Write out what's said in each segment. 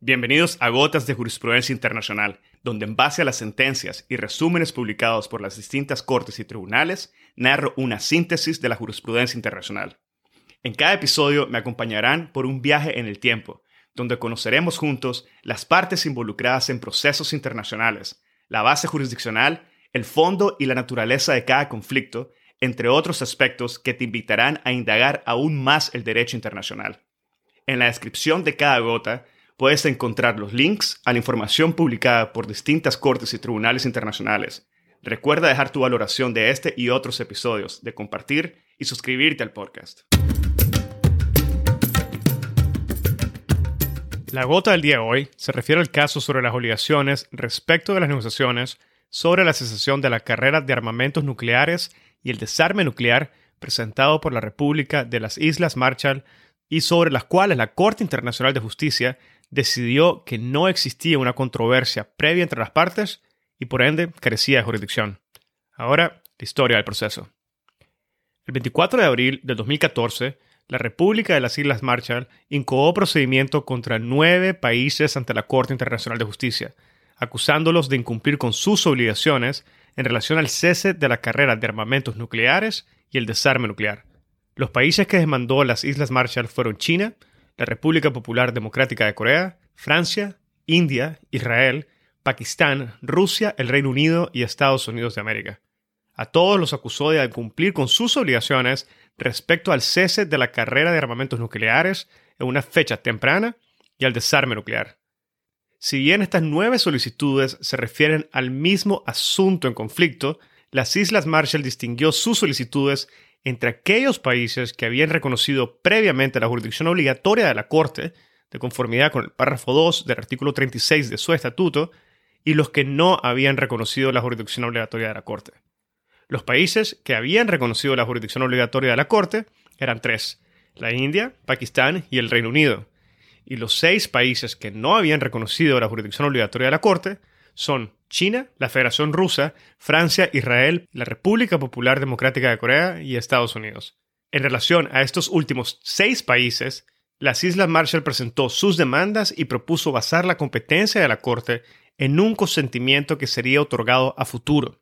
Bienvenidos a Gotas de Jurisprudencia Internacional, donde en base a las sentencias y resúmenes publicados por las distintas cortes y tribunales, narro una síntesis de la jurisprudencia internacional. En cada episodio me acompañarán por un viaje en el tiempo, donde conoceremos juntos las partes involucradas en procesos internacionales, la base jurisdiccional, el fondo y la naturaleza de cada conflicto, entre otros aspectos que te invitarán a indagar aún más el derecho internacional. En la descripción de cada gota puedes encontrar los links a la información publicada por distintas cortes y tribunales internacionales. Recuerda dejar tu valoración de este y otros episodios, de compartir y suscribirte al podcast. La gota del día de hoy se refiere al caso sobre las obligaciones respecto de las negociaciones sobre la cesación de la carrera de armamentos nucleares y el desarme nuclear presentado por la República de las Islas Marshall y sobre las cuales la Corte Internacional de Justicia decidió que no existía una controversia previa entre las partes y por ende carecía de jurisdicción. Ahora, la historia del proceso. El 24 de abril de 2014, la República de las Islas Marshall incoó procedimiento contra nueve países ante la Corte Internacional de Justicia, acusándolos de incumplir con sus obligaciones en relación al cese de la carrera de armamentos nucleares y el desarme nuclear. Los países que demandó las Islas Marshall fueron China, la República Popular Democrática de Corea, Francia, India, Israel, Pakistán, Rusia, el Reino Unido y Estados Unidos de América. A todos los acusó de cumplir con sus obligaciones respecto al cese de la carrera de armamentos nucleares en una fecha temprana y al desarme nuclear. Si bien estas nueve solicitudes se refieren al mismo asunto en conflicto, las Islas Marshall distinguió sus solicitudes entre aquellos países que habían reconocido previamente la jurisdicción obligatoria de la Corte, de conformidad con el párrafo 2 del artículo 36 de su estatuto, y los que no habían reconocido la jurisdicción obligatoria de la Corte. Los países que habían reconocido la jurisdicción obligatoria de la Corte eran tres, la India, Pakistán y el Reino Unido. Y los seis países que no habían reconocido la jurisdicción obligatoria de la Corte son China, la Federación Rusa, Francia, Israel, la República Popular Democrática de Corea y Estados Unidos. En relación a estos últimos seis países, las Islas Marshall presentó sus demandas y propuso basar la competencia de la Corte en un consentimiento que sería otorgado a futuro.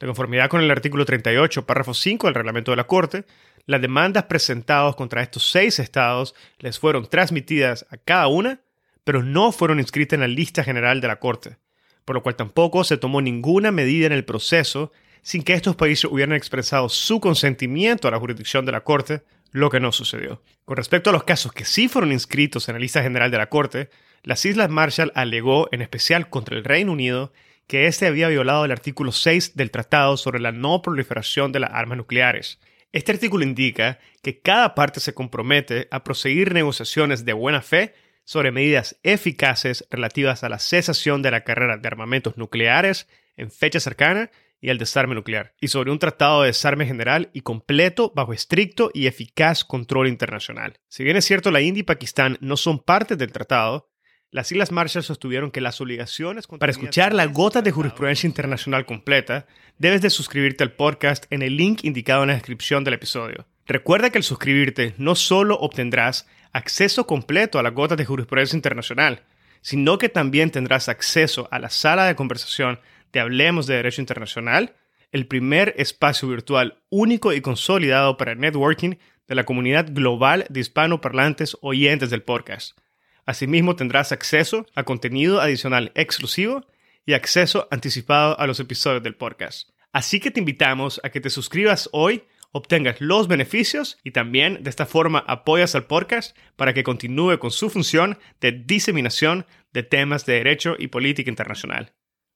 De conformidad con el artículo 38, párrafo 5 del reglamento de la Corte, las demandas presentadas contra estos seis estados les fueron transmitidas a cada una, pero no fueron inscritas en la lista general de la Corte por lo cual tampoco se tomó ninguna medida en el proceso sin que estos países hubieran expresado su consentimiento a la jurisdicción de la Corte, lo que no sucedió. Con respecto a los casos que sí fueron inscritos en la lista general de la Corte, las Islas Marshall alegó, en especial contra el Reino Unido, que éste había violado el artículo 6 del Tratado sobre la no proliferación de las armas nucleares. Este artículo indica que cada parte se compromete a proseguir negociaciones de buena fe sobre medidas eficaces relativas a la cesación de la carrera de armamentos nucleares en fecha cercana y al desarme nuclear, y sobre un tratado de desarme general y completo bajo estricto y eficaz control internacional. Si bien es cierto la India y Pakistán no son parte del tratado, las Islas Marshall sostuvieron que las obligaciones... Para escuchar la gota de jurisprudencia internacional completa, debes de suscribirte al podcast en el link indicado en la descripción del episodio. Recuerda que al suscribirte no solo obtendrás acceso completo a las gotas de jurisprudencia internacional, sino que también tendrás acceso a la sala de conversación de Hablemos de Derecho Internacional, el primer espacio virtual único y consolidado para el networking de la comunidad global de hispanoparlantes oyentes del podcast. Asimismo tendrás acceso a contenido adicional exclusivo y acceso anticipado a los episodios del podcast. Así que te invitamos a que te suscribas hoy obtengas los beneficios y también de esta forma apoyas al podcast para que continúe con su función de diseminación de temas de derecho y política internacional.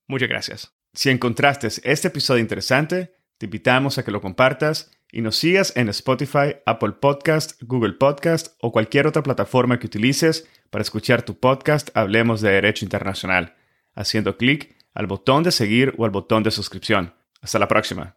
Muchas gracias. Si encontraste este episodio interesante, te invitamos a que lo compartas y nos sigas en Spotify, Apple Podcast, Google Podcast o cualquier otra plataforma que utilices para escuchar tu podcast Hablemos de Derecho Internacional, haciendo clic al botón de seguir o al botón de suscripción. Hasta la próxima.